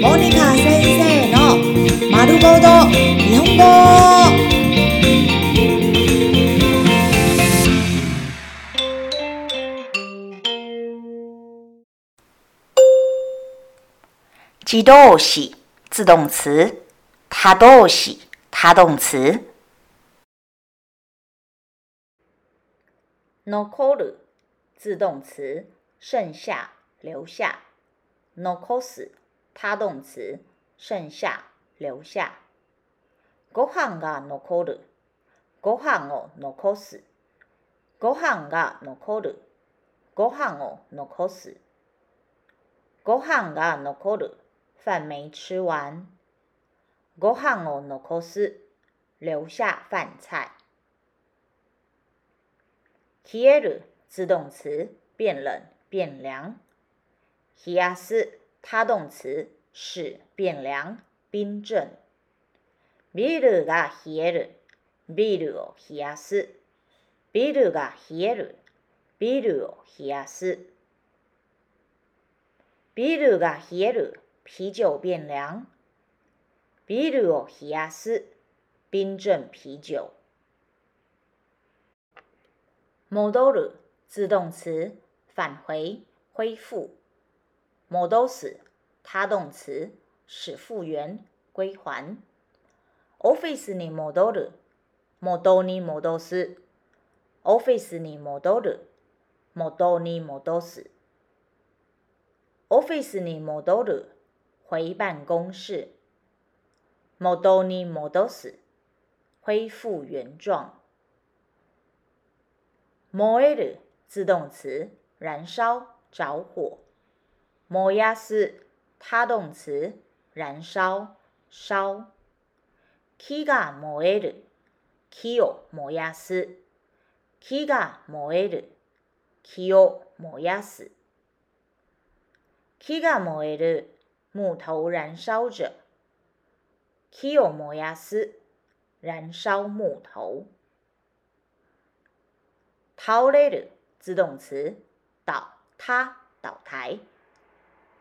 モニカ先生の丸ごと日本語。自動詞、自動詞、他動詞、タ動詞。ノコ自動詞、剩下、留下、残す他动词，剩下留下。ご飯が残る。ご飯を残す。ご飯が残る。ご飯を残す。ご飯が残る，饭没吃完。ご飯を残す，留下饭菜。気える，自动词，变冷变凉。気あす。他动词是变凉、冰镇。ビルが冷える、ビルを冷やす、ビルが冷える、ビルを冷やす。ビルが冷える，啤酒变凉。ビルを冷やす，冰镇啤酒。モド自动词，返回、恢复。戻 s 他动词，使复原、归还。office に o る、戻り戻す。office に o d 戻り戻 m office に戻る，回办公室。戻り戻 s 恢复原状。e える，自动词，燃烧、着火。燃焼する他動詞燃燒燒。木が燃える木を燃やす木が燃える木头燃烧着。木を燃やす燃烧木头。倒れる自动词，倒塌倒台。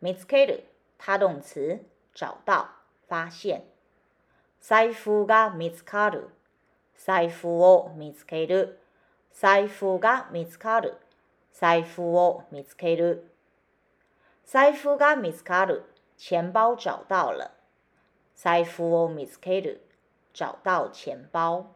見つける，他動詞，找到、發現。財布が見つかる。財布を見つける。財布が見つかる。財布を見つける。財布が見つかる。錢包找到了。財布を見つける。找到錢包。